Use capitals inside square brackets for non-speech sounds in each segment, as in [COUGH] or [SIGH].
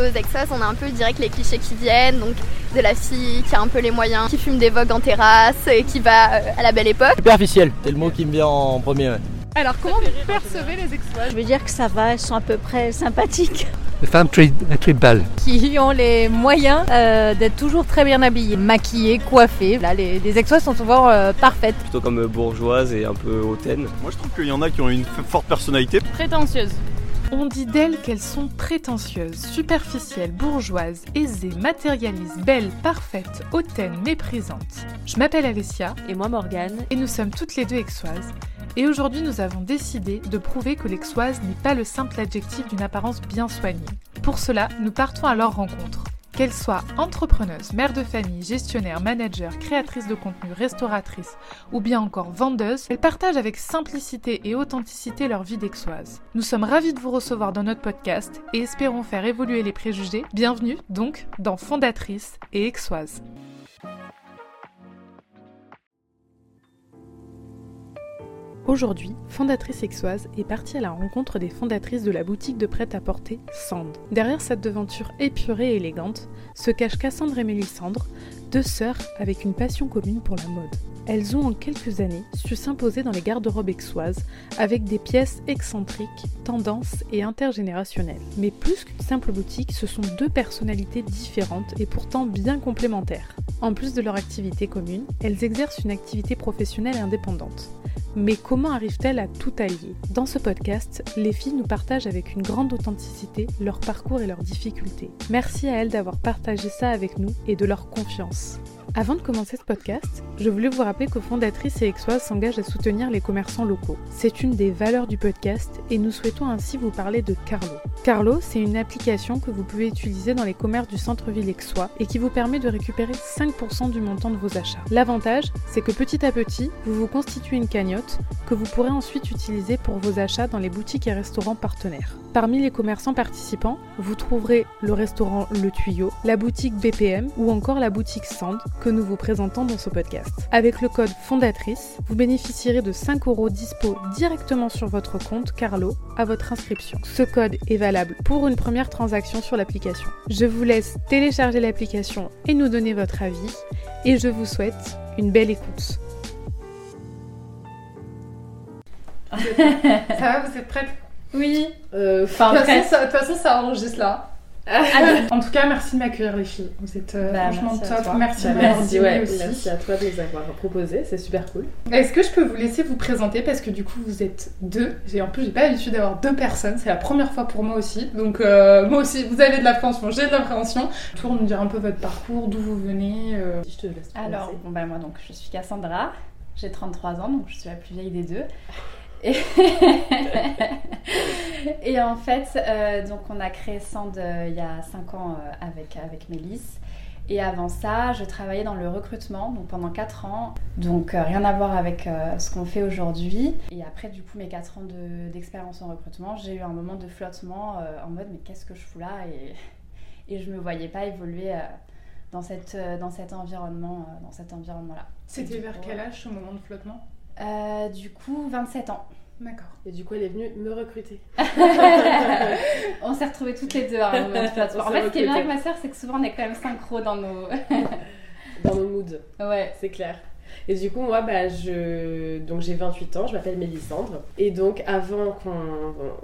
aux Exos, on a un peu direct les clichés qui viennent, donc de la fille qui a un peu les moyens, qui fume des vogues en terrasse et qui va euh, à la belle époque. Superficiel, c'est le mot qui me vient en premier. Alors, comment vous percevez les Exos Je veux dire que ça va, elles sont à peu près sympathiques. Des femmes très, très belles. Qui ont les moyens euh, d'être toujours très bien habillées, maquillées, coiffées. Là, les, les exos sont souvent euh, parfaites. Plutôt comme bourgeoise et un peu hautaine. Moi je trouve qu'il y en a qui ont une forte personnalité. Prétentieuse. On dit d'elles qu'elles sont prétentieuses, superficielles, bourgeoises, aisées, matérialistes, belles, parfaites, hautaines, méprisantes. Je m'appelle Alessia Et moi Morgane. et nous sommes toutes les deux exoises. Et aujourd'hui, nous avons décidé de prouver que l'exoise n'est pas le simple adjectif d'une apparence bien soignée. Pour cela, nous partons à leur rencontre. Qu'elles soient entrepreneuses, mères de famille, gestionnaires, managers, créatrices de contenu, restauratrices ou bien encore vendeuses, elles partagent avec simplicité et authenticité leur vie d'exoise. Nous sommes ravis de vous recevoir dans notre podcast et espérons faire évoluer les préjugés. Bienvenue donc dans Fondatrice et Exoise. Aujourd'hui, Fondatrice Exoise est partie à la rencontre des fondatrices de la boutique de prêt-à-porter Sand. Derrière cette devanture épurée et élégante se cachent Cassandre et Mélissandre, deux sœurs avec une passion commune pour la mode. Elles ont en quelques années su s'imposer dans les garde-robes exoises avec des pièces excentriques, tendances et intergénérationnelles. Mais plus qu'une simple boutique, ce sont deux personnalités différentes et pourtant bien complémentaires. En plus de leur activité commune, elles exercent une activité professionnelle indépendante. Mais comment arrivent-elles à tout allier? Dans ce podcast, les filles nous partagent avec une grande authenticité leur parcours et leurs difficultés. Merci à elles d'avoir partagé ça avec nous et de leur confiance. House. Avant de commencer ce podcast, je voulais vous rappeler que Fondatrice et Exoise s'engagent à soutenir les commerçants locaux. C'est une des valeurs du podcast et nous souhaitons ainsi vous parler de Carlo. Carlo, c'est une application que vous pouvez utiliser dans les commerces du centre-ville aixois et qui vous permet de récupérer 5% du montant de vos achats. L'avantage, c'est que petit à petit, vous vous constituez une cagnotte que vous pourrez ensuite utiliser pour vos achats dans les boutiques et restaurants partenaires. Parmi les commerçants participants, vous trouverez le restaurant Le Tuyau, la boutique BPM ou encore la boutique Sand que nous vous présentons dans ce podcast. Avec le code fondatrice, vous bénéficierez de 5 euros dispo directement sur votre compte Carlo à votre inscription. Ce code est valable pour une première transaction sur l'application. Je vous laisse télécharger l'application et nous donner votre avis et je vous souhaite une belle écoute. [LAUGHS] Ça va, vous êtes prêtes Oui. Euh, De Enfin, toute après. façon, ça- de toute façon, ça enregistre là. En tout cas, merci de m'accueillir les filles. Vous êtes euh, Bah, franchement merci à top. Merci Bah, merci, ouais, aussi. merci à toi de nous avoir proposé, c'est super cool. Est-ce que je peux vous laisser vous présenter parce que du coup vous êtes deux. J'ai en plus j'ai pas l'habitude d'avoir deux personnes. C'est la première fois pour moi aussi. Donc euh, moi aussi vous avez de l'appréhension, j'ai de l'appréhension. Tour nous dire un peu votre parcours, d'où vous venez. euh. Je te laisse Alors, bon, bah, moi, donc, je suis Cassandra. J'ai 33 ans, donc je suis la plus vieille des deux. Et, [LAUGHS] Et en fait, euh, donc, on a créé Sand euh, il y a 5 ans euh, avec, avec Mélisse. Et avant ça, je travaillais dans le recrutement, donc pendant 4 ans. Donc rien à voir avec ce qu'on fait aujourd'hui. Et après, du coup, mes 4 ans de- d'expérience en recrutement, j'ai eu un moment de flottement en mode mais qu'est-ce que je fous là? Et, et je me voyais pas évoluer dans, cette, dans cet environnement, environnement-là. C'était Du vers quel âge ce moment de flottement? Euh, Du coup, 27 ans. D'accord. Et du coup, elle est venue me recruter. [LAUGHS] on s'est retrouvés toutes les deux à un moment de flottement. On En fait, ce qui est bien avec ma soeur, c'est que souvent on est quand même synchro dans nos. Dans nos moods, ouais. c'est clair. Et du coup, moi, bah, je... donc j'ai 28 ans, je m'appelle Mélissandre. Et donc, avant qu'on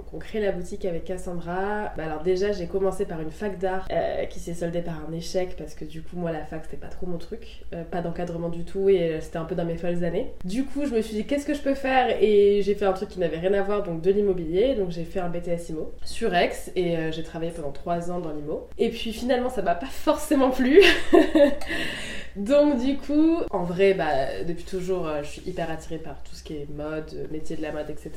qu'on crée la boutique avec Cassandra, bah, alors déjà, j'ai commencé par une fac d'art euh, qui s'est soldée par un échec parce que du coup, moi, la fac, c'était pas trop mon truc. Euh, pas d'encadrement du tout et euh, c'était un peu dans mes folles années. Du coup, je me suis dit, qu'est-ce que je peux faire? Et j'ai fait un truc qui n'avait rien à voir, donc de l'immobilier. Donc, j'ai fait un BTS IMO sur Aix et j'ai travaillé pendant 3 ans dans l'IMO. Et puis, finalement, ça m'a pas forcément plu. [LAUGHS] Donc du coup, en vrai, bah, depuis toujours, euh, je suis hyper attirée par tout ce qui est mode, euh, métier de la mode, etc.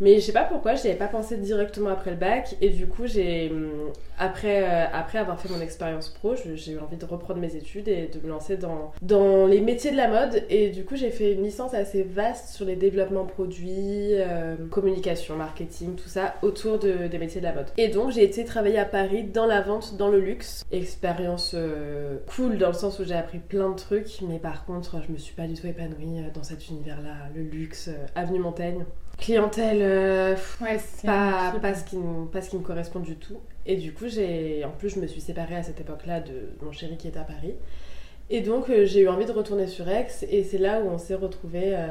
Mais je sais pas pourquoi, j'y avais pas pensé directement après le bac. Et du coup, j'ai hum, après, euh, après avoir fait mon expérience pro, j'ai eu envie de reprendre mes études et de me lancer dans, dans les métiers de la mode. Et du coup, j'ai fait une licence assez vaste sur les développements produits, euh, communication, marketing, tout ça, autour de- des métiers de la mode. Et donc, j'ai été travailler à Paris dans la vente, dans le luxe. Expérience euh, cool dans le sens où j'ai appris plein de trucs, mais par contre, je me suis pas du tout épanouie euh, dans cet univers-là, le luxe, euh, avenue Montaigne. Clientèle, euh, Ouais, pas, pas, ce qui me, pas ce qui me correspond du tout. Et du coup, j'ai, en plus, je me suis séparée à cette époque-là de mon chéri qui est à Paris. Et donc, euh, j'ai eu envie de retourner sur Aix. Et c'est là où on s'est retrouvés euh,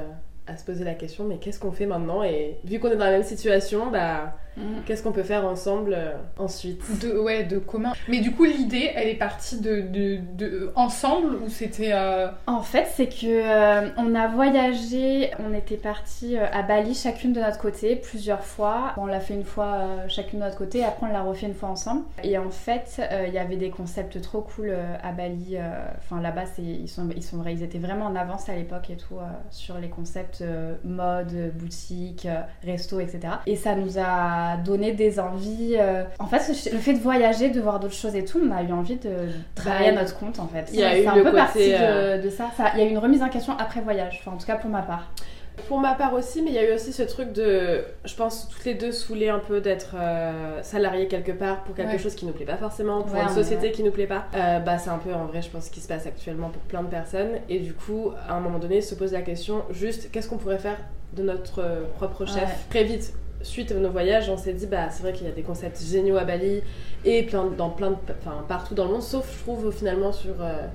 à se poser la question mais qu'est-ce qu'on fait maintenant? Et vu qu'on est dans la même situation, bah, qu'est-ce qu'on peut faire ensemble euh, ensuite? De, ouais, de commun. Mais du coup, l'idée, elle est partie de, de, de- ensemble ou c'était. euh, En fait, c'est que euh, on a voyagé, on était partis euh, à Bali chacune de notre côté plusieurs fois. On l'a fait une fois euh, chacune de notre côté, après on l'a refait une fois ensemble. Et en fait, euh, il y avait des concepts trop cool euh, à Bali. euh, Enfin là-bas, ils sont ils sont ils étaient vraiment en avance à l'époque et tout euh, sur les concepts euh, mode, boutique, euh, resto, etc. Et ça nous a donné des envies. euh, En fait, le fait de voyager, de voir d'autres choses et tout, on a eu envie de travailler à Bah, notre compte en fait. C'est un peu côté, parti de, euh, de ça. Il y a eu une remise en question après voyage, enfin en tout cas pour ma part. Pour ma part aussi, mais il y a eu aussi ce truc de, je pense, toutes les deux saoulées un peu d'être euh, salariées quelque part pour quelque Ouais. chose qui nous plaît pas forcément, pour Ouais, une société qui nous plaît pas. Euh, bah, c'est un peu en vrai, je pense, ce qui se passe actuellement pour plein de personnes. Et du coup, à un moment donné, se pose la question, juste, qu'est-ce qu'on pourrait faire de notre propre chef? Ouais. Très vite, suite à nos voyages, on s'est dit, bah, c'est vrai qu'il y a des concepts géniaux à Bali et plein, dans plein de, enfin, partout dans le monde, sauf, je trouve, finalement, sur. euh,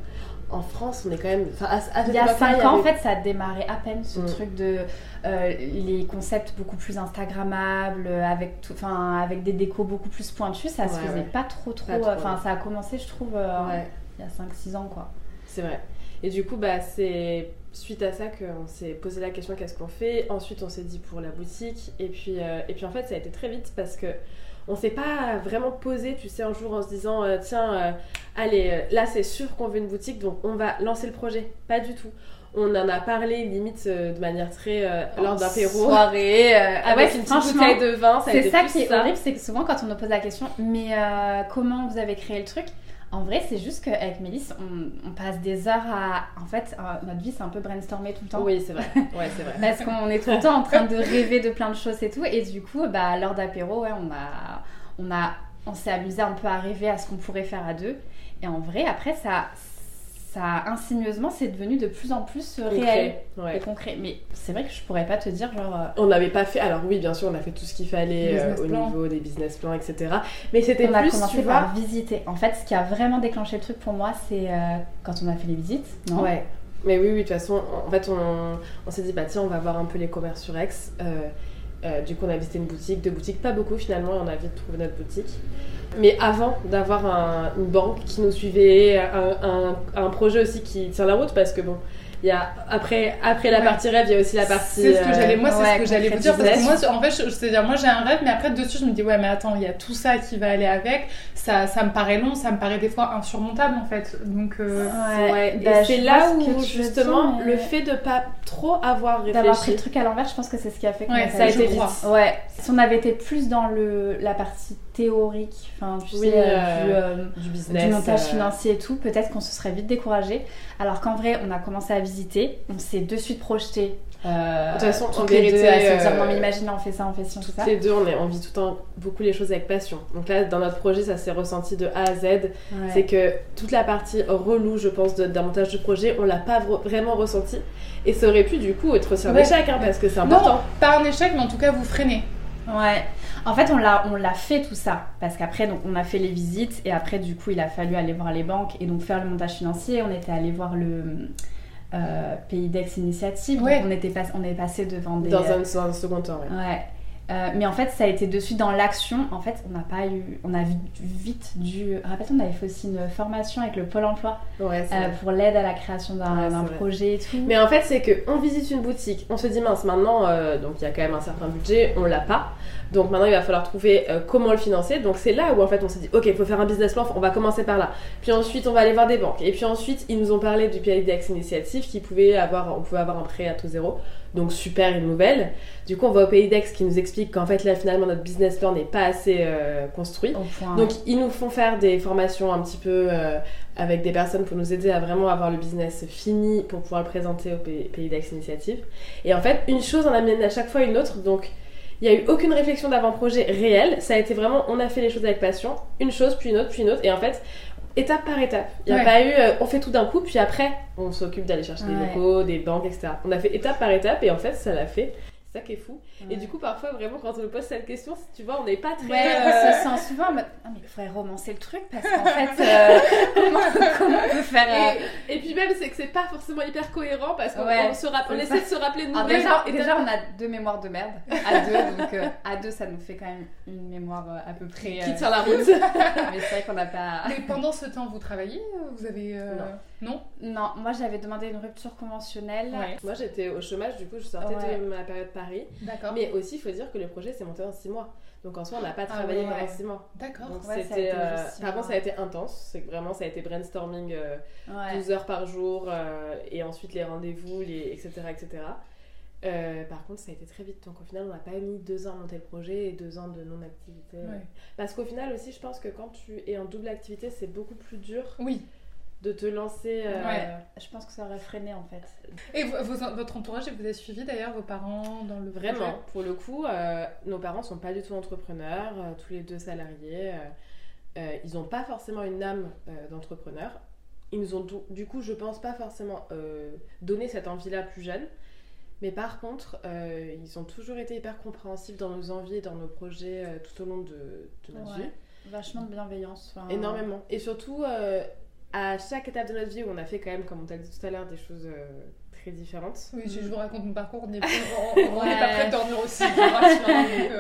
en France, on est quand même. à- à Il y a époque-là, 5 ans, en fait, ça a démarré à peine ce Mm. truc de euh, les concepts beaucoup plus Instagrammables, avec, tout, enfin, avec des décos beaucoup plus pointus. Ça se Ouais, faisait ouais. pas trop, trop. Enfin, ça a commencé, je trouve, euh, Ouais. il y a 5-6 ans, quoi. C'est vrai. Et du coup, bah, c'est suite à ça qu'on s'est posé la question qu'est-ce qu'on fait? Ensuite, on s'est dit pour la boutique. Et puis, euh, et puis en fait, ça a été très vite parce que on s'est pas vraiment posé, tu sais, un jour en se disant euh, tiens, euh, allez, là c'est sûr qu'on veut une boutique, donc on va lancer le projet. Pas du tout. On en a parlé limite de manière très lors d'apéro. Soirée. euh, [LAUGHS] ah Avec une petite bouteille de vin, ça a C'est été ça plus qui est horrible, c'est que souvent quand on nous pose la question, mais comment vous avez créé le truc? En vrai, c'est juste qu'avec Mélisse, on, on passe des heures à. En fait, euh, notre vie, c'est un peu brainstormer tout le temps. Oui, c'est vrai. Ouais, c'est vrai. Parce qu'on est tout le temps en train de rêver de plein de choses et tout. Et du coup, bah, lors d'apéro, ouais, on a, on a, on s'est amusé un peu à rêver à ce qu'on pourrait faire à deux. Et en vrai, après, ça, ça c'est devenu de plus en plus euh, réel ouais. et concret. Mais c'est vrai que je pourrais pas te dire, genre. euh, On n'avait pas fait. Alors oui, bien sûr, on a fait tout ce qu'il fallait euh, au plan. niveau des business plans, etc. Mais c'était On a plus, commencé tu vois. par visiter. En fait, ce qui a vraiment déclenché le truc pour moi, c'est euh, quand on a fait les visites, non? Ouais. Mais oui, oui, de toute façon, en fait, on, on s'est dit, bah tiens, on va voir un peu les commerces sur Aix. Euh, euh, du coup, on a visité une boutique, deux boutiques, pas beaucoup finalement, et on a vite trouvé notre boutique. Mais avant d'avoir un- une banque qui nous suivait, un, un- un projet aussi qui tient la route, parce que bon, il y a, après, après la Ouais. partie rêve, il y a aussi la partie. C'est ce que euh, j'allais, moi, c'est ouais, ce que j'allais vous dire parce que moi, en fait, je, c'est-à-dire, moi, j'ai un rêve, mais après dessus, je me dis ouais, mais attends, il y a tout ça qui va aller avec. Ça, ça me paraît long, ça me paraît des fois insurmontable en fait. Donc, euh, Ouais, et bah, c'est là que où justement le fait de pas trop avoir D'avoir pris réfléchi. le truc à l'envers, je pense que c'est ce qui a fait a ça a été vite. Ouais. Si on avait été plus dans le, la partie théorique, enfin, tu Oui, sais, euh, euh, du, euh, du business. du montage euh, financier et tout, peut-être qu'on se serait vite découragé. Alors qu'en vrai, on a commencé à visiter, on s'est de suite projeté. Euh, De toute façon, toutes les vérité, deux à se dire euh, non mais imagine on fait ça, on fait ci, on fait ça. les deux, on, est, on vit tout le temps beaucoup les choses avec passion. Donc là, dans notre projet, ça s'est ressenti de A à Z. Ouais. C'est que toute la partie relou, je pense, de- d'un montage de projet, on l'a pas vra- vraiment ressenti. Et ça aurait pu, du coup, être aussi un Ouais. échec, hein, parce que c'est important. non, pas un échec, mais en tout cas, vous freinez. Ouais. En fait, on l'a, on l'a fait tout ça parce qu'après, donc, on a fait les visites et après, du coup, il a fallu aller voir les banques et donc faire le montage financier. On était allé voir le euh, Pays d'Ex Initiative. Ouais. Donc, on était pas, on est passé devant des. Dans un, dans un second temps, ouais. Ouais. Euh, mais en fait, ça a été de suite dans l'action. En fait, on n'a pas eu, on a vite, dû. Rappelle-toi, on avait fait aussi une formation avec le Pôle Emploi Ouais, euh, pour l'aide à la création d'un, Ouais, projet et tout. Mais en fait, c'est que on visite une boutique, on se dit mince, maintenant, euh, donc il y a quand même un certain budget, on l'a pas. Donc maintenant, il va falloir trouver euh, comment le financer. Donc c'est là où en fait on s'est dit, ok, il faut faire un business plan, on va commencer par là. Puis ensuite, on va aller voir des banques. Et puis ensuite, ils nous ont parlé du PIDX Initiative qui pouvait avoir, on pouvait avoir un prêt à taux zéro. Donc super, une nouvelle. Du coup, on va au PIDEX qui nous explique qu'en fait là, finalement, notre business plan n'est pas assez euh, construit. Point. Donc ils nous font faire des formations un petit peu euh, avec des personnes pour nous aider à vraiment avoir le business fini pour pouvoir le présenter au Pays Pays d'Aix Initiative. Et en fait, une chose en amène à chaque fois une autre. Donc il n'y a eu aucune réflexion d'avant-projet réel. Ça a été vraiment, on a fait les choses avec passion. Une chose, puis une autre, puis une autre. Et en fait, étape par étape. Il n'y a Ouais. pas eu, euh, on fait tout d'un coup, puis après, on s'occupe d'aller chercher des locaux, des banques, etc. On a fait étape par étape et en fait, ça l'a fait. C'est ça qui est fou. Et du coup, parfois, vraiment, quand on nous pose cette question, tu vois, on n'est pas très. Ouais, on euh, se sent souvent en mode Ah, mais il faudrait romancer le truc parce qu'en [LAUGHS] fait, euh, comment, comment on peut faire. euh, Et, et puis même, c'est que c'est pas forcément hyper cohérent parce qu'on Ouais, on se rapp- on c'est essaie de se rappeler de Alors nous-mêmes. déjà, Et déjà, on a deux mémoires de merde à deux, donc euh, à deux, ça nous fait quand même une mémoire à peu près. qui euh, tient la route. [LAUGHS] Mais c'est vrai qu'on n'a pas. Mais pendant ce temps, vous travaillez Vous avez. euh, Non. Non, moi j'avais demandé une rupture conventionnelle. Moi, j'étais au chômage, du coup, je sortais Ouais. de ma période Paris. D'accord. Mais aussi, il faut dire que le projet s'est monté en 6 mois. Donc en soi, on n'a pas Ah travaillé ouais. pendant 6 mois. D'accord. Donc Ouais, ça a c'était. été euh, par contre, ça a été intense. C'est que vraiment, ça a été brainstorming euh, Ouais. 12 heures par jour euh, et ensuite les rendez-vous, les, etc. etc. Euh, par contre, ça a été très vite. Donc au final, on n'a pas mis deux ans à monter le projet et deux ans de non-activité. Ouais. Parce qu'au final aussi, je pense que quand tu es en double activité, c'est beaucoup plus dur Oui. De te lancer. euh, Ouais. Je pense que ça aurait freiné en fait. Et votre entourage, vous avez suivi d'ailleurs vos parents dans le projet? Vraiment, pour le coup, euh, nos parents sont pas du tout entrepreneurs, euh, tous les deux salariés. ils n'ont pas forcément une âme euh, d'entrepreneur. Ils nous ont du, du coup, je pense, pas forcément euh, donné cette envie-là plus jeune. Mais par contre, euh, ils ont toujours été hyper compréhensifs dans nos envies et dans nos projets euh, tout au long de, de notre Ouais. vie. Vachement de bienveillance. Énormément. Et surtout, euh, à chaque étape de notre vie où on a fait quand même, comme on t'a dit tout à l'heure, des choses euh, très différentes. Oui, si je vous raconte mon parcours, on n'est [LAUGHS] pas prêt de dormir aussi.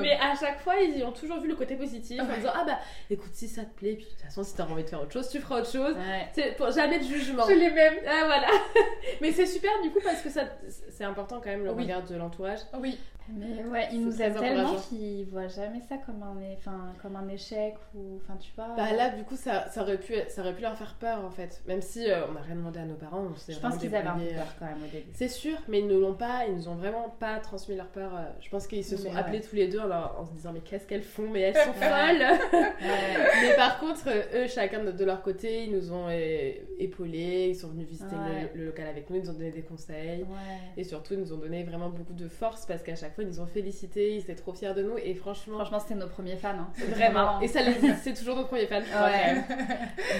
Mais à chaque fois, ils y ont toujours vu le côté positif en disant Ah bah écoute, si ça te plaît, puis de toute façon, si t'as envie de faire autre chose, tu feras autre chose. Ouais. C'est pour jamais de jugement. Je les mêmes. Ah voilà. [LAUGHS] Mais c'est super du coup parce que ça, c'est important quand même le Oui. regard de l'entourage. Oui. Mais ouais, ils C'est nous aiment tellement qu'ils voient jamais ça comme un, enfin, comme un échec ou. Enfin, tu vois. Bah là, du coup, ça, ça, aurait pu, ça aurait pu leur faire peur en fait. Même si euh, on n'a rien demandé à nos parents, on s'est je pense qu'ils avaient un peu peur euh, quand même au début. C'est sûr, mais ils ne l'ont pas, ils nous ont vraiment pas transmis leur peur. euh, Je pense qu'ils se sont Mais appelés ouais. tous les deux en, se disant mais qu'est-ce qu'elles font, mais elles [LAUGHS] sont folles. Ouais. [LAUGHS] mais par contre, euh, eux, chacun de, de leur côté, ils nous ont euh, épaulés, ils sont venus visiter Ouais. le, le local avec nous, ils nous ont donné des conseils. Ouais. Et surtout, ils nous ont donné vraiment beaucoup de force parce qu'à chaque fois, ils nous ont félicités, ils étaient trop fiers de nous. Et franchement, Franchement, c'était nos premiers fans. Hein. vraiment. Et ça, les- [LAUGHS] c'est toujours notre premier fan. je crois, Ouais.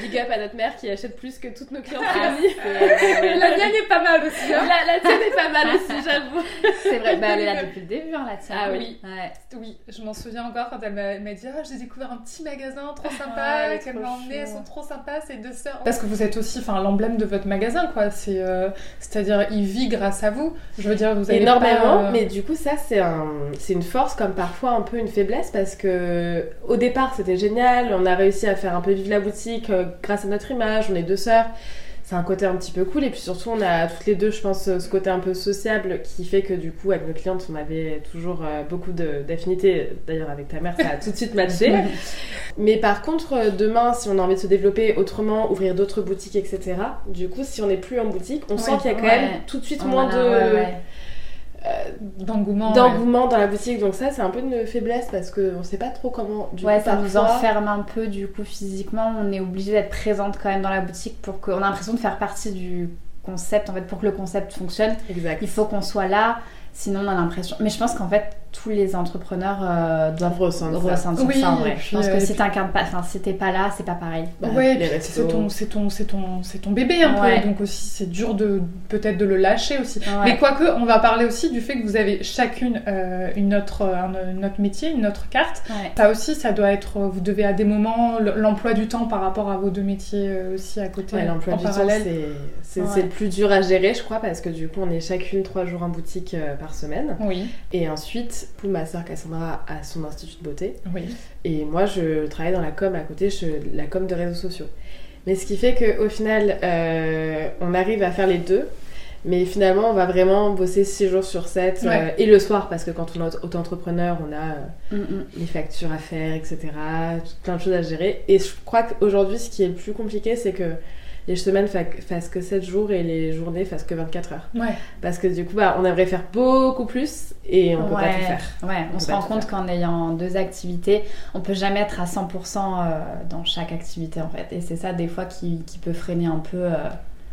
Big up à notre mère qui achète plus que toutes nos clientes Ah, réunies. La mienne est pas mal aussi. hein. La, la tienne est pas mal aussi, [LAUGHS] j'avoue. C'est vrai, bah, elle est là depuis le début, hein, la tienne. Ah oui. Ouais. Oui, je m'en souviens encore quand elle m'a dit Ah, j'ai découvert un petit magasin trop Ouais, sympa, est qu'elle m'a emmené, elles sont trop sympas ces deux sœurs. Parce que vous êtes aussi enfin, l'emblème de votre magasin, quoi. C'est, euh, C'est-à-dire, il vit grâce à vous. Je veux dire, vous avez Énormément, pas, euh, mais du coup ça c'est un, c'est une force comme parfois un peu une faiblesse parce que au départ c'était génial, on a réussi à faire un peu vivre la boutique euh, grâce à notre image, on est deux sœurs, c'est un côté un petit peu cool et puis surtout on a toutes les deux je pense ce côté un peu sociable qui fait que du coup avec nos clientes on avait toujours euh, beaucoup d'affinités, d'ailleurs avec ta mère ça a tout de suite matché. [LAUGHS] Mais par contre, euh, demain, si on a envie de se développer autrement, ouvrir d'autres boutiques, etc., du coup, si on n'est plus en boutique, on sent qu'il y a quand ouais. même tout de suite On moins de ouais, ouais. d'engouement. ouais. dans la boutique. Donc ça, c'est un peu une faiblesse parce qu'on sait pas trop comment. Du ouais, coup, ça nous enferme un peu du coup physiquement. On est obligé d'être présente quand même dans la boutique pour qu'on a l'impression de faire partie du concept. En fait, pour que le concept fonctionne, Exact. il faut qu'on soit là. Sinon, on a l'impression. Mais je pense qu'en fait, tous les entrepreneurs euh, doivent ressentir ça. ressentir Oui, ça en vrai. et puis, je pense euh, que et si puis- t'incarnes pas, enfin, si t'es pas là, c'est pas pareil. Bah, ouais, c'est ton, c'est ton, c'est ton, c'est ton bébé un Ouais. peu, donc aussi c'est dur de peut-être de le lâcher aussi. Ouais. Mais quoique, on va parler aussi du fait que vous avez chacune euh, une autre, un, une autre métier, une autre carte. Ouais. Ça aussi, ça doit être, vous devez à des moments l'emploi du temps par rapport à vos deux métiers euh, aussi à côté, Ouais, l'emploi en du temps, parallèle. c'est c'est- Ouais. c'est le plus dur à gérer, je crois, parce que du coup, on est chacune trois jours en boutique euh, par semaine. Oui, Et ensuite, pour ma soeur Cassandra a son institut de beauté. oui. Et moi, je travaille dans la com à côté, je, la com de réseaux sociaux. Mais ce qui fait qu'au final, euh, on arrive à faire les deux. Mais finalement, on va vraiment bosser 6 jours sur 7 Ouais. et le soir, parce que quand on est auto-entrepreneur, on a euh, Mm, mm. les factures à faire, etc. plein de choses à gérer. Et je crois qu'aujourd'hui, ce qui est le plus compliqué, c'est que les semaines fa- fassent que 7 jours et les journées fassent que 24 heures. Ouais. Parce que du coup, bah, on aimerait faire beaucoup plus et on peut pas tout faire. Ouais, on, On se rend compte qu'en ayant deux activités, on peut jamais être à 100% euh, dans chaque activité en fait. Et c'est ça des fois qui, qui peut freiner un peu. euh.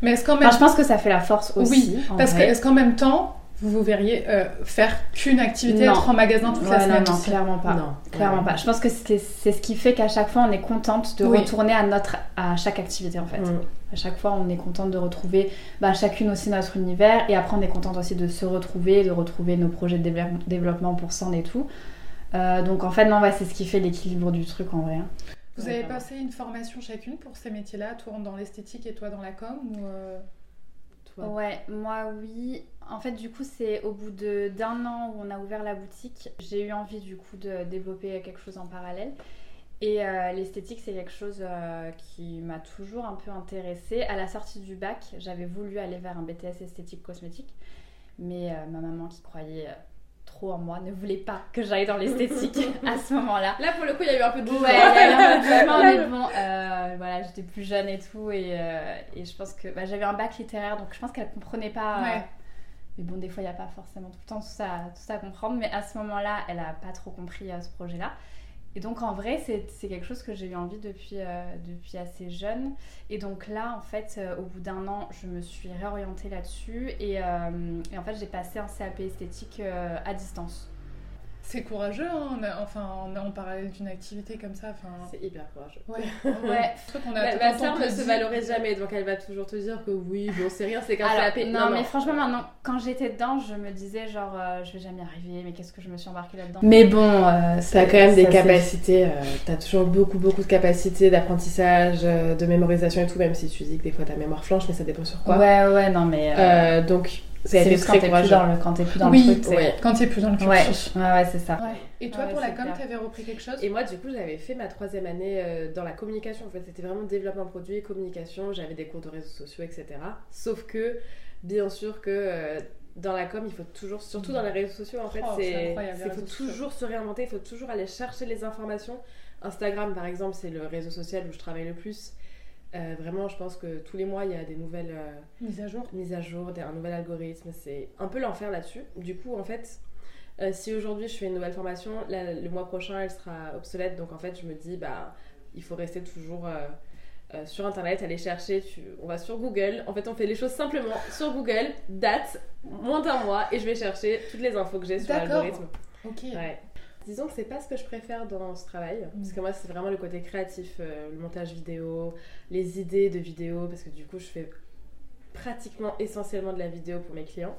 Mais est-ce qu'en même Enfin, je pense que ça fait la force aussi. Oui, parce que vrai. est-ce qu'en même temps, vous vous verriez euh, faire qu'une activité, Non. être en magasin toute la Ouais, semaine non, non, clairement pas. Non. Clairement pas. Je pense que c'est ce qui fait qu'à chaque fois on est contente de Oui. retourner à notre à chaque activité en fait. Mm. À chaque fois on est contente de retrouver bah, chacune aussi notre univers et après on est contente aussi de se retrouver, de retrouver nos projets de dévelop- développement pour Sand et tout. Euh, donc en fait non ouais c'est ce qui fait l'équilibre du truc en vrai. hein. Vous avez passé une formation chacune pour ces métiers-là, toi dans l'esthétique et toi dans la com ou euh, Ouais, moi oui. En fait, du coup, c'est au bout d'un an où on a ouvert la boutique, j'ai eu envie du coup de développer quelque chose en parallèle. Et euh, l'esthétique, c'est quelque chose euh, qui m'a toujours un peu intéressée. À la sortie du bac, j'avais voulu aller vers un BTS esthétique cosmétique, mais euh, ma maman qui croyait en moi ne voulait pas que j'aille dans l'esthétique [LAUGHS] à ce moment-là. Là, pour le coup, il y a eu un peu de Ouais, il y a eu un peu de jugement, mais bon, euh, voilà, j'étais plus jeune et tout, et, euh, et je pense que bah, j'avais un bac littéraire, donc je pense qu'elle comprenait pas. euh, mais bon, des fois, il n'y a pas forcément tout le temps tout ça, tout ça à comprendre, mais à ce moment-là, elle a pas trop compris ce projet-là. Et donc, en vrai, c'est quelque chose que j'ai eu envie depuis, euh, assez jeune. Et donc là, en fait, euh, au bout d'un an, je me suis réorientée là-dessus, et, euh, et en fait, j'ai passé un CAP esthétique à distance. C'est courageux, hein, on a- enfin on est en parallèle d'une activité comme ça. Enfin, C'est hyper courageux. ouais. [LAUGHS] Ouais, a Ma, soeur ne se valorise jamais, donc elle va toujours te dire que oui, bon, c'est rien, c'est qu'un CAP. non, mais franchement, maintenant, quand j'étais dedans, je me disais, genre, euh, je vais jamais y arriver, mais qu'est-ce que je me suis embarquée là-dedans? Mais bon, euh, T'as quand même des capacités, euh, t'as toujours beaucoup beaucoup de capacités d'apprentissage, euh, de mémorisation et tout, même si tu dis que des fois ta mémoire flanche, mais ça dépend sur quoi. Ouais, ouais, non, mais. euh, Euh, donc ça a c'est juste quand t'es plus dans le, quand t'es plus dans Oui, le truc. ouais. Quand t'es plus dans le cursus. ouais, ouais, c'est ça. Ouais. Et toi Ouais, pour la com, t'avais repris quelque chose? Et moi, du coup, j'avais fait ma troisième année euh, dans la communication. En fait, c'était vraiment développement produit, communication. J'avais des cours de réseaux sociaux, etc. Sauf que, bien sûr, que euh, dans la com, il faut toujours, surtout dans les réseaux sociaux, en fait, Oh, c'est il faut toujours se réinventer. Il faut toujours aller chercher les informations. Instagram, par exemple, c'est le réseau social où je travaille le plus. Euh, vraiment, je pense que tous les mois, il y a des nouvelles euh, Mise à jour. mises à jour, des- un nouvel algorithme. C'est un peu l'enfer là-dessus. Du coup, en fait, euh, si aujourd'hui je fais une nouvelle formation, là, le mois prochain elle sera obsolète. Donc en fait, je me dis, bah, il faut rester toujours euh, sur internet, aller chercher. Tu... On va sur Google. En fait, on fait les choses simplement sur Google, date, moins d'un mois, et je vais chercher toutes les infos que j'ai sur l'algorithme. Ok. Ouais. Disons que c'est pas ce que je préfère dans ce travail, parce que moi c'est vraiment le côté créatif, euh, le montage vidéo, les idées de vidéo, parce que du coup je fais pratiquement essentiellement de la vidéo pour mes clients.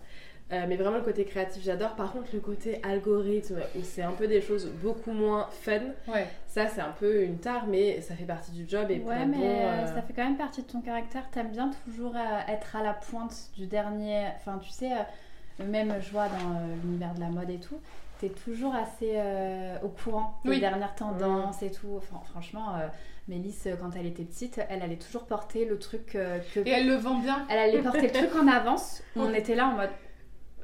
Euh, mais vraiment le côté créatif j'adore. Par contre le côté algorithme, où c'est un peu des choses beaucoup moins fun, Ouais. ça c'est un peu une tare, mais ça fait partie du job et pour Ouais, mais bon, euh, euh, ça fait quand même partie de ton caractère. T'aimes bien toujours euh, être à la pointe du dernier. Enfin, tu sais, euh, même je vois dans euh, l'univers de la mode et tout, t'es toujours assez euh, au courant des Oui. dernières tendances et tout. Enfin, franchement, euh, Mélisse, quand elle était petite, elle allait toujours porter le truc euh, que. Et elle le vend bien. Elle allait porter le truc en avance. [LAUGHS] On était là en mode.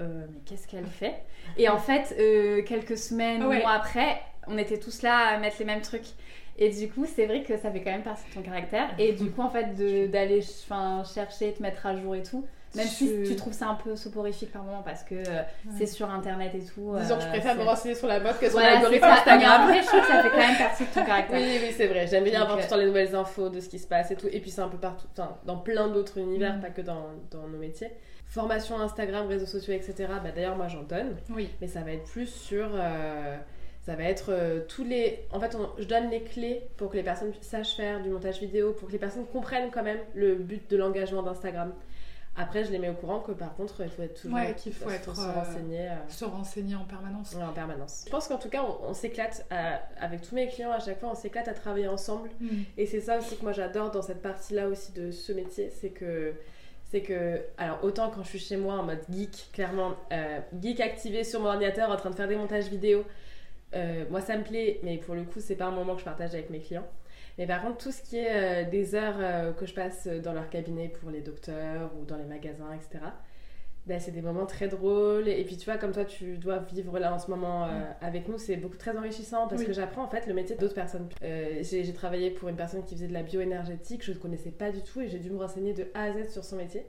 euh, mais qu'est-ce qu'elle fait? Et en fait, euh, quelques semaines, Ouais. mois après, on était tous là à mettre les mêmes trucs. Et du coup, c'est vrai que ça fait quand même partie de ton caractère. Et du coup, en fait, d'aller chercher, te mettre à jour et tout. Même si tu trouves ça un peu soporifique par moment parce que euh, c'est sur internet et tout. Disons que je euh, préfère me renseigner sur la mode que sur Voilà, l'algorithme. Mais Instagram. en vrai, je trouve que ça fait quand même partie de ton caractère. Oui, oui, c'est vrai. J'aime bien Donc, avoir tout euh, le temps les nouvelles infos de ce qui se passe et tout. Et puis c'est un peu partout, enfin, dans plein d'autres univers, Mm. pas que dans, dans nos métiers. Formation Instagram, réseaux sociaux, etc. Bah, D'ailleurs, moi j'en donne. Oui. Mais ça va être plus sur. euh, ça va être euh, tous les. En fait, on- je donne les clés pour que les personnes sachent faire du montage vidéo, pour que les personnes comprennent quand même le but de l'engagement d'Instagram. Après, je les mets au courant que par contre, il faut être toujours. Ouais, qu'il faut être, se euh, renseigner. euh, Se renseigner en permanence. Ouais, en permanence. Je pense qu'en tout cas, on, on s'éclate avec tous mes clients à chaque fois, on s'éclate à travailler ensemble. Mm. Et c'est ça aussi que moi j'adore dans cette partie-là aussi de ce métier, c'est que c'est que alors autant quand je suis chez moi en mode geek, clairement euh, geek activé sur mon ordinateur en train de faire des montages vidéo, euh, moi ça me plaît, mais pour le coup c'est pas un moment que je partage avec mes clients. Mais par contre tout ce qui est euh, des heures euh, que je passe dans leur cabinet pour les docteurs ou dans les magasins, etc. Ben, c'est des moments très drôles et puis tu vois comme toi tu dois vivre là en ce moment euh, avec nous c'est beaucoup très enrichissant parce Oui. que j'apprends en fait le métier d'autres personnes j'ai j'ai travaillé pour une personne qui faisait de la bioénergétique je ne connaissais pas du tout et j'ai dû me renseigner de A à Z sur son métier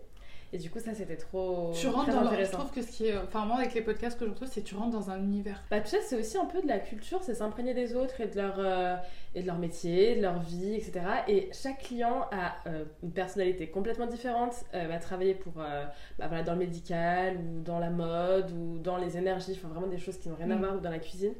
Et du coup, ça, c'était trop. Tu rentres très dans le... Je intéressant. trouve que ce qui est. Enfin, moi, avec les podcasts que je retrouve, c'est que tu rentres dans un univers. Bah, tu sais, c'est aussi un peu de la culture, c'est s'imprégner des autres et de leur, euh, et de leur métier, de leur vie, etc. Et chaque client a euh, une personnalité complètement différente, euh, va travailler pour, euh, bah, voilà, dans le médical, ou dans la mode, ou dans les énergies, enfin vraiment des choses qui n'ont rien à Mm. voir, ou dans la cuisine.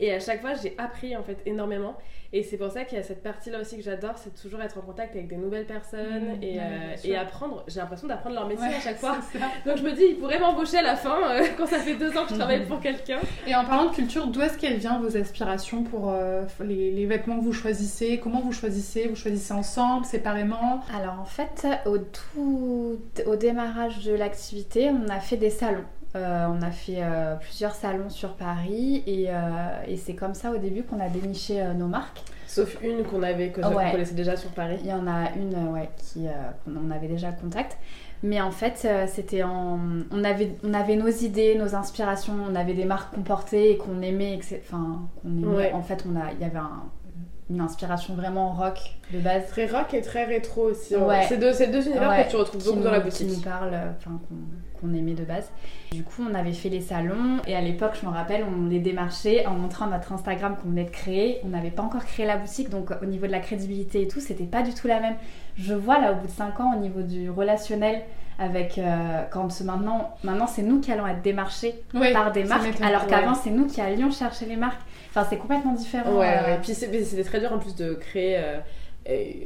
Et à chaque fois, j'ai appris en fait énormément. Et c'est pour ça qu'il y a cette partie-là aussi que j'adore, c'est toujours être en contact avec des nouvelles personnes Mm, et, euh, et apprendre. J'ai l'impression d'apprendre leur métier Ouais, à chaque fois. [LAUGHS] Donc je me dis, ils pourraient m'embaucher à la fin euh, [LAUGHS] quand ça fait deux ans que je travaille pour quelqu'un. Et en parlant de culture, d'où est-ce qu'elle vient vos aspirations pour euh, les, les vêtements que vous choisissez? Comment vous choisissez? Vous choisissez ensemble, séparément? Alors en fait, au tout au démarrage de l'activité, on a fait des salons. Euh, on a fait euh, plusieurs salons sur Paris et, euh, et c'est comme ça au début qu'on a déniché nos marques. Sauf une qu'on avait, que Ouais. connaissait déjà sur Paris. Il y en a une ouais, qui, qu'on on avait déjà contact. Mais en fait, c'était en... on, avait, on avait nos idées, nos inspirations, on avait des marques qu'on portait et qu'on aimait. Enfin, qu'on aimait. Ouais. En fait, on a... il y avait un- une inspiration vraiment rock de base. Très rock et très rétro aussi. hein. Ouais. C'est deux, univers Ouais, que tu retrouves beaucoup dans la boutique. Qui nous parlent, enfin qu'on aimait de base. Du coup, on avait fait les salons et à l'époque, je me rappelle, on les démarchait en montrant notre Instagram qu'on venait de créer. On n'avait pas encore créé la boutique, donc au niveau de la crédibilité et tout, c'était pas du tout la même. Je vois là, au bout de 5 ans, au niveau du relationnel, avec euh, quand maintenant, maintenant c'est nous qui allons être démarchés par des marques, alors qu'avant ouais. c'est nous qui allions chercher les marques. Enfin, c'est complètement différent. Ouais, euh, ouais. Puis c'était très dur en plus de créer euh, euh,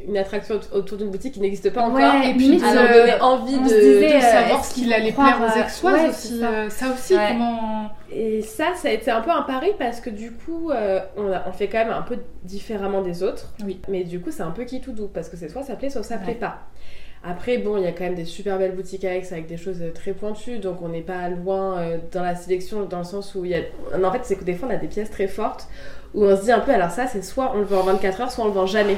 une attraction aut- autour d'une boutique qui n'existe pas encore. Ouais, Et puis à leur euh, donner envie de. se disait, de euh, savoir ce qu'il allait plaire aux euh, ouais, aussi. ça. euh, Ça aussi, Ouais. comment... Et ça, ça a été un peu un pari parce que du coup, euh, on, a- on fait quand même un peu différemment des autres. Oui. Mais du coup, c'est un peu qui tout doux parce que c'est soit ça plaît, soit ça plaît pas. Après, bon, il y a quand même des super belles boutiques à Aix avec des choses euh, très pointues, donc on n'est pas loin euh, dans la sélection, dans le sens où il y a. En fait, c'est que des fois, on a des pièces très fortes où on se dit un peu, alors ça, c'est soit on le vend en 24 heures, soit on le vend jamais.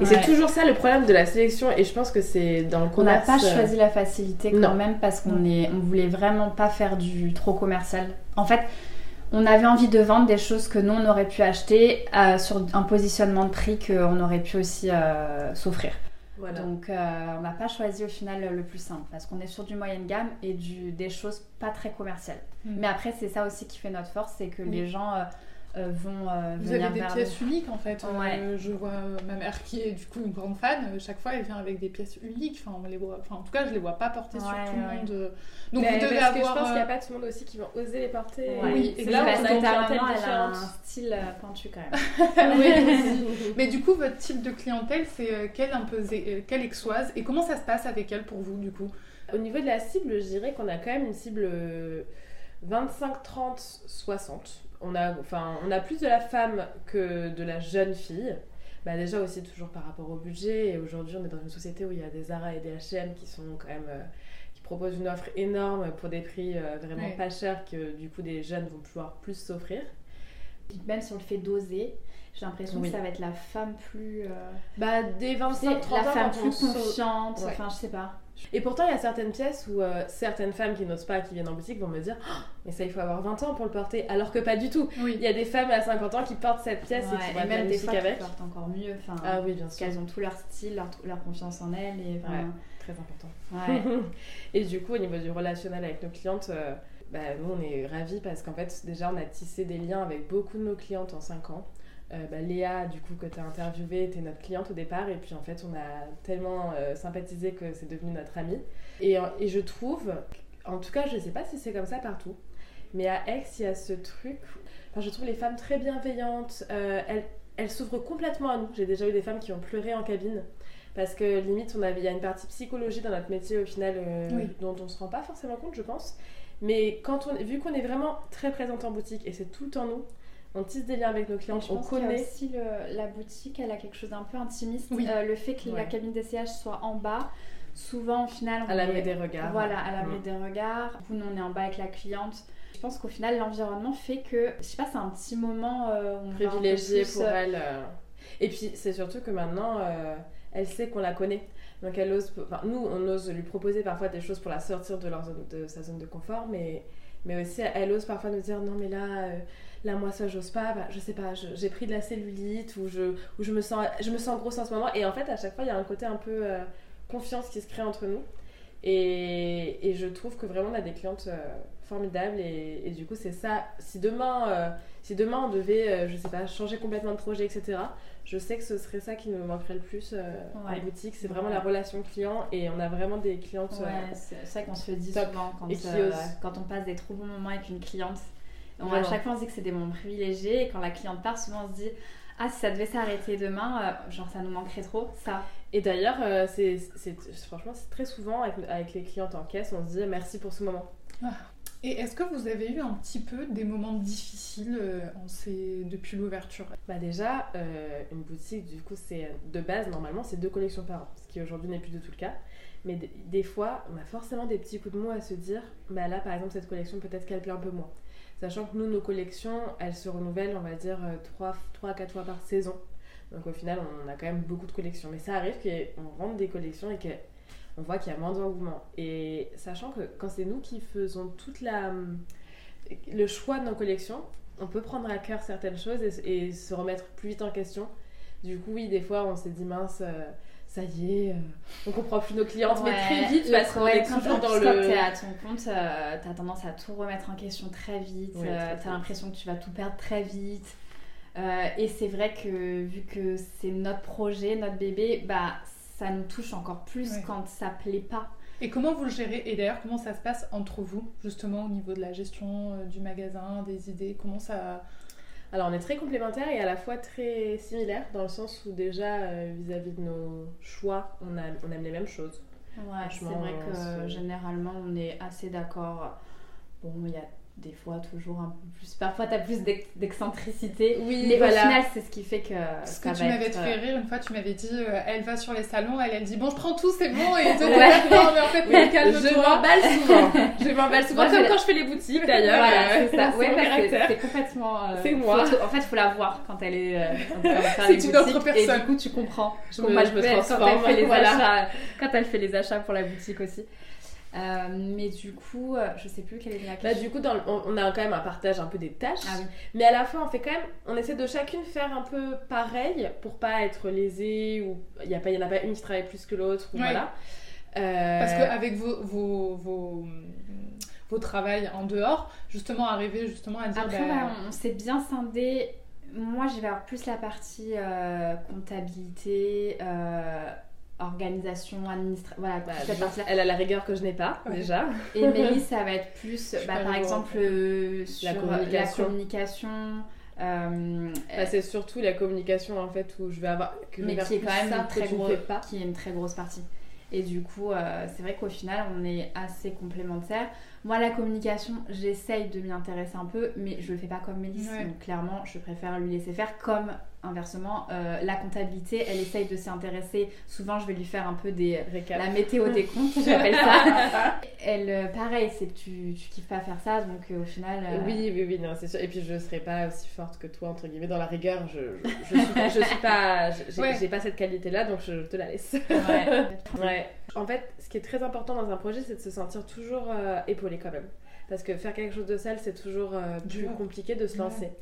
Et c'est toujours ça le problème de la sélection, et je pense que c'est dans le On n'a commerce. pas euh, choisi la facilité quand non. même parce qu'on est, on voulait vraiment pas faire du trop commercial. En fait, on avait envie de vendre des choses que nous on aurait pu acheter euh, sur un positionnement de prix qu'on aurait pu aussi euh, s'offrir. Voilà. Donc euh, on n'a pas choisi au final le plus simple parce qu'on est sur du moyenne gamme et du, des choses pas très commerciales. Mm. Mais après c'est ça aussi qui fait notre force, c'est que Oui. les gens euh, euh, vont euh, Vous venir avez des vers pièces nous. uniques en fait. Euh, je vois ma mère qui est du coup une grande fan. Chaque fois, elle vient avec des pièces uniques. Enfin, on les voit. Enfin, en tout cas, je les vois pas porter sur Ouais, tout le ouais. monde. Donc Mais vous devez parce que je pense qu'il n'y a pas tout le monde aussi qui vont oser les porter. Ouais. Oui, c'est et là on elle a un style euh, pointu quand même. [LAUGHS] Oui. [LAUGHS] Mais du coup, votre type de clientèle, c'est euh, quelle un peu euh, quelle exoise et comment ça se passe avec elle pour vous du coup? Au niveau de la cible, je dirais qu'on a quand même une cible euh, 25, 30, 60. On a, enfin, on a plus de la femme que de la jeune fille. Bah déjà aussi toujours par rapport au budget. Et aujourd'hui, on est dans une société où il y a des Zara et des H&M qui sont quand même euh, qui proposent une offre énorme pour des prix euh, vraiment Ouais. pas chers que du coup des jeunes vont pouvoir plus s'offrir. Même sur le fait d'oser, j'ai l'impression Oui. que ça va être la femme plus. euh, Bah des tu 25, sais, 30 la ans, femme quand on plus confiante. Ouais. Enfin, je sais pas. Et pourtant, il y a certaines pièces où euh, certaines femmes qui n'osent pas, qui viennent en boutique, vont me dire Oh, Mais ça, il faut avoir 20 ans pour le porter. Alors que pas du tout. Oui. Il y a des femmes à 50 ans qui portent cette pièce et qui vont et être même des avec. qui portent encore mieux. Enfin, Ah oui, bien parce sûr. qu'elles ont tout leur style, leur, leur confiance en elles. Et, enfin, Très important. ouais. [LAUGHS] et du coup, au niveau du relationnel avec nos clientes, euh, bah, nous, on est ravis parce qu'en fait, déjà, on a tissé des liens avec beaucoup de nos clientes en 5 ans. Euh, bah, Léa, du coup, que tu as interviewée, était notre cliente au départ. Et puis, en fait, on a tellement euh, sympathisé que c'est devenu notre amie. Et, euh, et je trouve, en tout cas, je sais pas si c'est comme ça partout, mais à Aix, il y a ce truc. Enfin, je trouve les femmes très bienveillantes. euh, elles, elles s'ouvrent complètement à nous. J'ai déjà eu des femmes qui ont pleuré en cabine. Parce que limite, on avait, il y a une partie psychologie dans notre métier au final Oui. dont on se rend pas forcément compte, je pense. Mais quand on, vu qu'on est vraiment très présente en boutique et c'est tout le temps nous, on tisse des liens avec nos Et clientes, je on pense qu'il y a connaît. aussi le- la boutique, elle a quelque chose d'un peu intimiste. Oui. Euh, le fait que la Ouais. cabine d'essayage soit en bas, souvent au final, on À l'abri est- des regards. Voilà, à l'abri Mm. des regards. Nous, on est en bas avec la cliente. Je pense qu'au final, l'environnement fait que, je sais pas, c'est un petit moment euh, on privilégié plus, pour euh, elle. Et puis c'est surtout que maintenant, elle sait qu'on la connaît. Donc elle ose, enfin, nous on ose lui proposer parfois des choses pour la sortir de, leur zone, de sa zone de confort, mais, mais aussi elle ose parfois nous dire non mais là, euh, là moi ça j'ose pas, bah, je sais pas, j'ai pris de la cellulite ou, je, ou je, me sens, je me sens grosse en ce moment. Et en fait à chaque fois il y a un côté un peu euh, confiance qui se crée entre nous. Et, et je trouve que vraiment on a des clientes euh, formidables et, et du coup c'est ça. Si demain, si demain on devait, je sais pas, changer complètement de projet, etc. Je sais que ce serait ça qui nous manquerait le plus euh, Ouais. en boutique. C'est vraiment Ouais. la relation client et on a vraiment des clientes. euh, Ouais, c'est ça qu'on se dit top. souvent quand, Et qui euh, quand on passe des trop bons moments avec une cliente. On, à chaque fois, on se dit que c'est des moments privilégiés et quand la cliente part, souvent on se dit Ah, si ça devait s'arrêter demain, euh, genre ça nous manquerait trop, ça. Et d'ailleurs, c'est, franchement, c'est très souvent avec, avec les clientes en caisse, on se dit merci pour ce moment. Et est-ce que vous avez eu un petit peu des moments difficiles euh, depuis l'ouverture? Bah déjà, euh, une boutique, du coup, c'est de base, normalement, c'est deux collections par an, ce qui aujourd'hui n'est plus du tout le cas. Mais des fois, on a forcément des petits coups de mou à se dire, bah là, par exemple, cette collection, peut-être qu'elle plaît un peu moins. Sachant que nous, nos collections, elles se renouvellent, on va dire, 3, à 4 fois par saison. Donc au final, on a quand même beaucoup de collections. Mais ça arrive qu'on rentre des collections et qu'on voit qu'il y a moins d'engouement. Et sachant que quand c'est nous qui faisons toute la le choix de nos collections, on peut prendre à cœur certaines choses et, et se remettre plus vite en question. Du coup, oui, des fois, on s'est dit mince, euh, ça y est, euh, on comprend plus nos clientes, mais très vite, parce qu'on est quand toujours dans quand le. t'es à ton compte, euh, t'as tendance à tout remettre en question très vite. Oui, euh, t'as l'impression que tu vas tout perdre très vite. Euh, et c'est vrai que vu que c'est notre projet, notre bébé, bah ça nous touche encore plus Ouais. quand ça plaît pas. Et comment vous le gérez Et d'ailleurs, comment ça se passe entre vous, justement, au niveau de la gestion euh, du magasin, des idées Comment ça... Alors, on est très complémentaires et à la fois très similaires, dans le sens où déjà, euh, vis-à-vis de nos choix, on, a, on aime les mêmes choses. Ouais, c'est vrai que généralement on est assez d'accord. Bon, il y a des fois toujours un peu plus. Parfois t'as plus d'ex- d'excentricité. Oui, mais voilà. au final c'est ce qui fait que. Ce que tu va m'avais être, fait euh, rire une fois, tu m'avais dit, euh, elle va sur les salons, elle, elle dit bon, je prends tout, c'est bon, et toi, [LAUGHS] Ouais. [LAUGHS] non, mais en fait, mais calme-toi. Je m'emballe souvent. [LAUGHS] je m'emballe souvent, Moi, comme quand je fais les boutiques d'ailleurs. Voilà, c'est ça. Ouais, c'est complètement. euh, C'est moi. faut- en fait, faut la voir quand elle est. C'est une autre personne. Et du coup, tu comprends. Je me- je me quand transforme, elle fait les achats. Quand elle fait les achats pour la boutique aussi. Euh, mais du coup, euh, je sais plus quelle est la Bah, question. du coup, dans le- on, on a quand même un partage un peu des tâches. Ah oui. Mais à la fois, on fait quand même, on essaie de chacune faire un peu pareil pour pas être lésée ou il y a pas, il y en a pas une qui travaille plus que l'autre voilà. Euh, Parce qu'avec vos, vos, vos, vos travails en dehors, justement, arriver justement à dire... Après, bah, on, on s'est bien scindé. Moi, je vais avoir plus la partie euh, comptabilité, euh, organisation, administration. Voilà, bah, cette partie-là. elle a la rigueur que je n'ai pas Ouais. déjà. Et Mélie, ça va être plus, bah, par exemple, euh, sur communication. la communication. euh, Bah, c'est surtout la communication en fait où je vais avoir que mais qui est quand même ça une que très, gros- pas. qui est une très grosse partie. Et du coup, euh, c'est vrai qu'au final, on est assez complémentaires. Moi, la communication, j'essaye de m'y intéresser un peu, mais je le fais pas comme Mélisse. Ouais. Donc clairement, je préfère lui laisser faire. Comme inversement, euh, la comptabilité, elle essaye de s'y intéresser. Souvent, je vais lui faire un peu des Récap. la météo des [LAUGHS] comptes, j'appelle ça. Elle, euh, pareil, c'est que tu, tu kiffes pas faire ça, donc euh, au final. Oui, oui, oui, non, c'est sûr. Et puis je serai pas aussi forte que toi, entre guillemets, dans la rigueur. Je, je, je suis, pas- je suis pas. J'ai Ouais. pas cette qualité-là, donc je te la laisse. ouais. [LAUGHS] Ouais. En fait, ce qui est très important dans un projet, c'est de se sentir toujours épaulé quand même. Parce que faire quelque chose de seul, c'est toujours plus compliqué de se Ouais.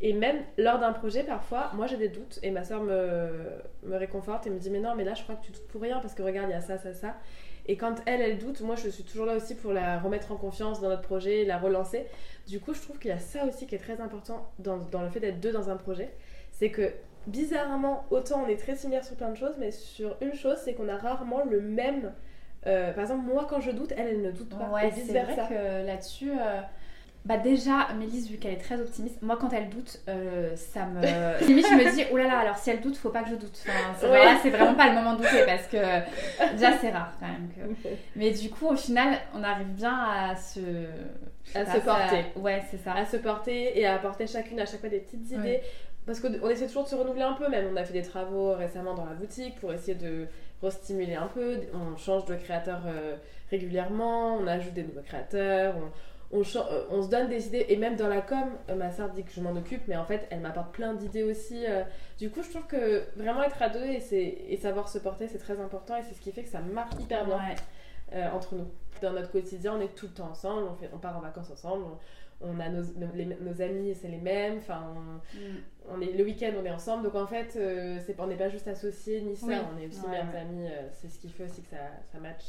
Et même lors d'un projet, parfois, moi j'ai des doutes et ma soeur me, me réconforte et me dit Mais non, mais là je crois que tu doutes pour rien parce que regarde, il y a ça, ça, ça. Et quand elle, elle doute, moi je suis toujours là aussi pour la remettre en confiance dans notre projet, la relancer. Du coup, je trouve qu'il y a ça aussi qui est très important dans, dans le fait d'être deux dans un projet. C'est que bizarrement, autant on est très similaires sur plein de choses, mais sur une chose, c'est qu'on a rarement le même. euh, par exemple, moi quand je doute, elle, elle ne doute pas. Ouais, et c'est vice vrai versa. que là-dessus, euh, bah déjà, Mélisse, vu qu'elle est très optimiste, moi quand elle doute, euh, ça me. [LAUGHS] Limite, je me dis, oh là là, alors si elle doute, faut pas que je doute. Enfin, c'est- Ouais. vraiment pas le moment de douter parce que déjà, c'est rare quand même. Que... Mais du coup, au final, on arrive bien à se. À pas, se porter. Ouais, c'est ça. à se porter et à apporter chacune à chaque fois des petites idées. Ouais. Parce qu'on essaie toujours de se renouveler un peu, même on a fait des travaux récemment dans la boutique pour essayer de restimuler un peu. On change de créateur euh, régulièrement, on ajoute des nouveaux créateurs, on, on, euh, on se donne des idées. Et même dans la com, euh, ma soeur dit que je m'en occupe, mais en fait elle m'apporte plein d'idées aussi. euh. Du coup, je trouve que vraiment être à deux et, savoir se porter, c'est très important et c'est ce qui fait que ça marche hyper bien Ouais. euh, entre nous. Dans notre quotidien, on est tout le temps ensemble, on, fait, on part en vacances ensemble, on, on a nos, nos- les- nos amis, c'est les mêmes, enfin, Mm. on est, le week-end, on est ensemble, donc en fait, euh, on n'est pas juste associés ni ça, Oui. on est aussi Ouais, ouais. amis, euh, c'est ce qui fait aussi que ça, ça match.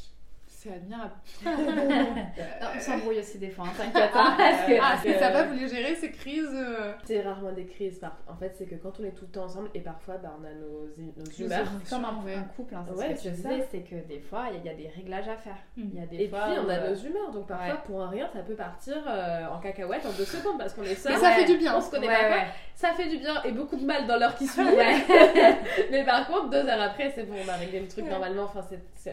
C'est admirable. [LAUGHS] Non, on s'embrouille aussi des fois, hein, t'inquiète. hein, parce que- Ah, est-ce que ça va, vous les gérer ces crises euh C'est rarement des crises. En fait, c'est que quand on est tout le temps ensemble et parfois bah, on a nos, nos humeurs. Comme un, Ouais. un couple, hein, c'est Ouais, ce que tu disais, c'est que des fois, il y, a- il y a des réglages à faire. Il y a des Et fois puis on a euh, nos humeurs, donc parfois ouais. pour un rien ça peut partir euh, en cacahuète en deux secondes parce qu'on est seul. Mais ça fait du bien. On se connaît Ouais, pas. ouais. Ça fait du bien et beaucoup de mal dans l'heure qui [LAUGHS] suit. [LAUGHS] Mais par contre, deux heures après, c'est bon, on a réglé le truc Ouais. normalement. Enfin,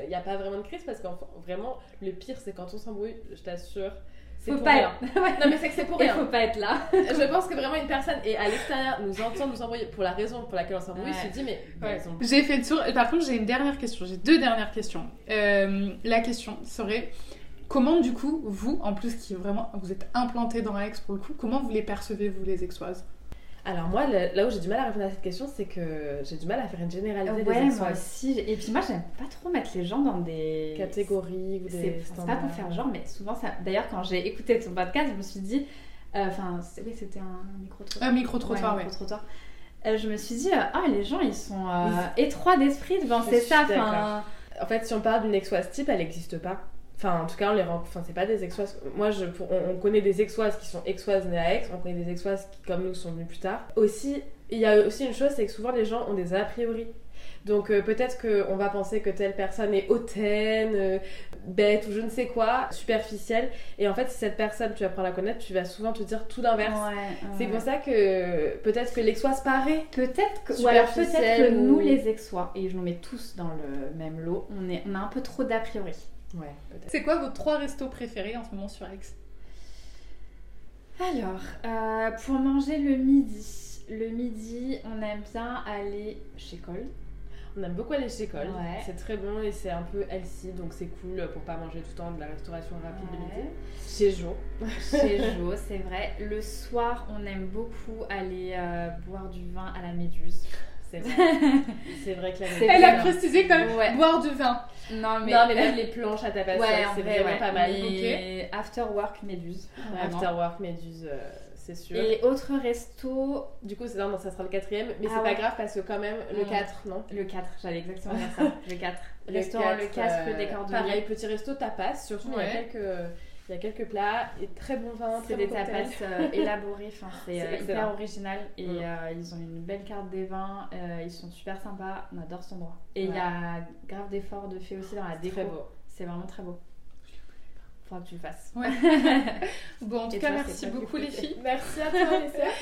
il n'y a pas vraiment de crise parce qu'en vraiment, le pire c'est quand on s'embrouille, je t'assure. C'est Faut pour pas rien. être-. Non mais c'est que c'est pour Il rien. faut pas être là. Je pense que vraiment une personne est à l'extérieur nous entend nous embrouiller pour la raison pour laquelle on s'embrouille, Ouais. se dit mais Ouais. J'ai fait le tour. Par contre, j'ai une dernière question. J'ai deux dernières questions. Euh, la question serait comment, du coup, vous, en plus qui vraiment, vous êtes implanté dans Aix pour le coup, comment vous les percevez vous les Aixoises Alors moi, le- là où j'ai du mal à répondre à cette question, c'est que j'ai du mal à faire une généralité des Ouais, moi Aixoises. aussi. Et puis moi, j'aime pas trop mettre les gens dans des catégories ou C'est des c'est pas pour faire genre, mais souvent ça. D'ailleurs, quand j'ai écouté ton podcast, je me suis dit. euh, Enfin, oui, c'était un micro-trottoir. Un micro-trottoir, ouais. micro-trottoir. Euh, je me suis dit, euh, ah, les gens, ils sont euh, étroits d'esprit devant suis ça. En fait, si on parle d'une exoise type, elle n'existe pas. Enfin, en tout cas, on les rend... enfin, c'est pas des exoises. Moi, je... on, on connaît des exoises qui sont exoises nées à Aix, on connaît des exoises qui, comme nous, sont venues plus tard. Aussi, il y a aussi une chose, c'est que souvent les gens ont des a priori. Donc euh, peut-être qu'on va penser que telle personne est hautaine, euh, bête ou je ne sais quoi, superficielle. Et en fait, si cette personne, tu apprends à la connaître, tu vas souvent te dire tout l'inverse. ouais, C'est ouais. pour ça que peut-être que l'exoise paraît. Peut-être que, ou alors peut-être que ou- nous, les exois, et je nous mets tous dans le même lot, on, est, on a un peu trop d'a priori. Ouais, peut-être. C'est quoi vos trois restos préférés en ce moment sur Aix? Alors, euh, pour manger le midi, le midi, on aime bien aller chez Cole. On aime beaucoup aller chez Cole. Ouais. C'est très bon et c'est un peu healthy, donc c'est cool pour pas manger tout le temps de la restauration rapide de Ouais. midi. Chez Jo. [LAUGHS] Chez Jo, c'est vrai. Le soir, on aime beaucoup aller euh, boire du vin à la méduse. C'est vrai. [LAUGHS] c'est vrai que la Elle a précisé quand même Ouais. boire du vin. Non, mais, Non, mais même les planches à tapas, ouais, c'est vrai, vraiment ouais. pas mal. Mais After work méduse. vraiment. After work, méduse, euh, c'est sûr. Et autre resto, Du coup, c'est non, ça sera le quatrième, mais Ah c'est ouais. pas grave parce que quand même, le Mm. 4, non le 4, j'allais exactement [LAUGHS] dire ça. Le 4. Le Restaurant Le 4, rue euh, des Cordeliers. Pareil, petit resto tapas, surtout il y a quelques. Il y a quelques plats et très bon vin, C'est très des tapas euh, [LAUGHS] élaborés, enfin, c'est euh, hyper original et euh, ils ont une belle carte des vins, euh, ils sont super sympas, on adore cet endroit. Et il Ouais. y a grave d'efforts de fait aussi dans la déco. très beau. C'est vraiment très beau. Faudra que tu le fasses. [LAUGHS] Bon, en tout Et cas, toi, merci beaucoup les filles. Merci à toi, Alessia.